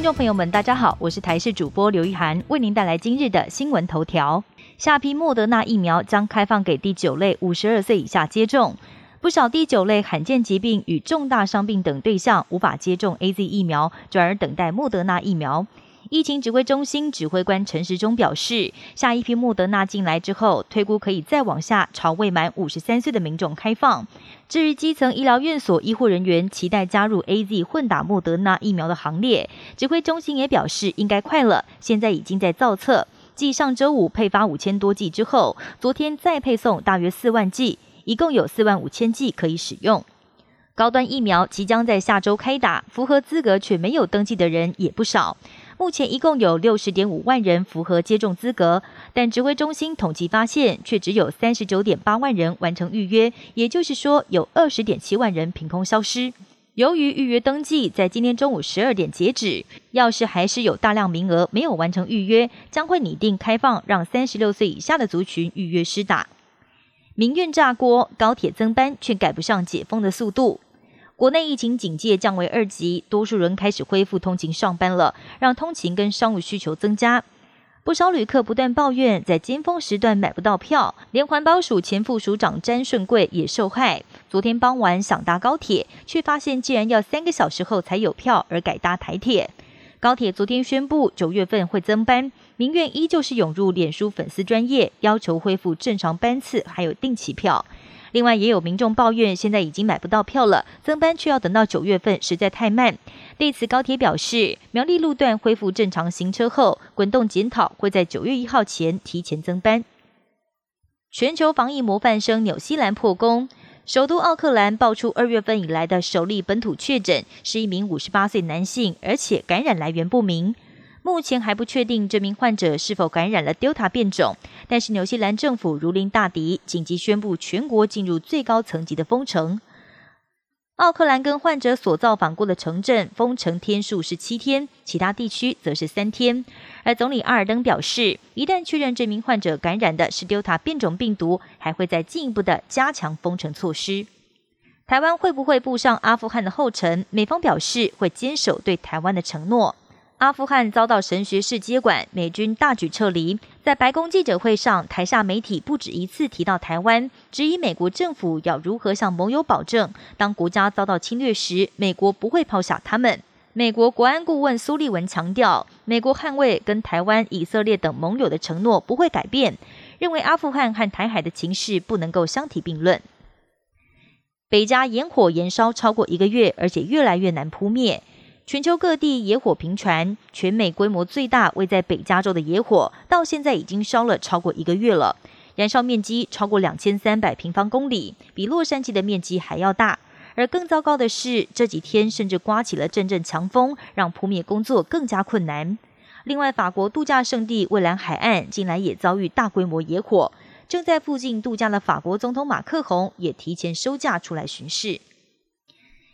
观众朋友们，大家好，我是台视主播刘一涵，为您带来今日的新闻头条。下批莫德纳疫苗将开放给第九类五十二岁以下接种，不少第九类罕见疾病与重大伤病等对象无法接种 A Z 疫苗，转而等待莫德纳疫苗。疫情指挥中心指挥官陈时中表示，下一批莫德纳进来之后，推估可以再往下朝未满五十三岁的民众开放。至于基层医疗院所医护人员期待加入 A Z 混打莫德纳疫苗的行列，指挥中心也表示应该快了，现在已经在造册。继上周五配发五千多剂之后，昨天再配送大约四万剂，一共有四万五千剂可以使用。高端疫苗即将在下周开打，符合资格却没有登记的人也不少。目前一共有六十点五万人符合接种资格，但指挥中心统计发现，却只有三十九点八万人完成预约，也就是说，有二十点七万人凭空消失。由于预约登记在今天中午十二点截止，要是还是有大量名额没有完成预约，将会拟定开放，让三十六岁以下的族群预约施打。民怨炸锅，高铁增班却赶不上解封的速度。国内疫情警戒降为二级，多数人开始恢复通勤上班了，让通勤跟商务需求增加。不少旅客不断抱怨，在尖峰时段买不到票，连环保署前副署长詹顺贵也受害。昨天傍晚想搭高铁，却发现竟然要三个小时后才有票，而改搭台铁。高铁昨天宣布九月份会增班，民怨依旧是涌入脸书粉丝专业，要求恢复正常班次，还有定期票。另外，也有民众抱怨，现在已经买不到票了，增班却要等到九月份，实在太慢。对此，高铁表示，苗栗路段恢复正常行车后，滚动检讨会在九月一号前提前增班。全球防疫模范生纽西兰破功，首都奥克兰爆出二月份以来的首例本土确诊，是一名五十八岁男性，而且感染来源不明。目前还不确定这名患者是否感染了 Delta 变种，但是纽西兰政府如临大敌，紧急宣布全国进入最高层级的封城。奥克兰跟患者所造访过的城镇封城天数是七天，其他地区则是三天。而总理阿尔登表示，一旦确认这名患者感染的是 Delta 变种病毒，还会再进一步的加强封城措施。台湾会不会步上阿富汗的后尘？美方表示会坚守对台湾的承诺。阿富汗遭到神学士接管，美军大举撤离。在白宫记者会上，台下媒体不止一次提到台湾，质疑美国政府要如何向盟友保证，当国家遭到侵略时，美国不会抛下他们。美国国安顾问苏利文强调，美国捍卫跟台湾、以色列等盟友的承诺不会改变，认为阿富汗和台海的情势不能够相提并论。北加野火延烧超过一个月，而且越来越难扑灭。全球各地野火频传，全美规模最大位在北加州的野火，到现在已经烧了超过一个月了，燃烧面积超过两千三百平方公里，比洛杉矶的面积还要大。而更糟糕的是，这几天甚至刮起了阵阵强风，让扑灭工作更加困难。另外，法国度假胜地蔚蓝海岸近来也遭遇大规模野火，正在附近度假的法国总统马克宏也提前收假出来巡视。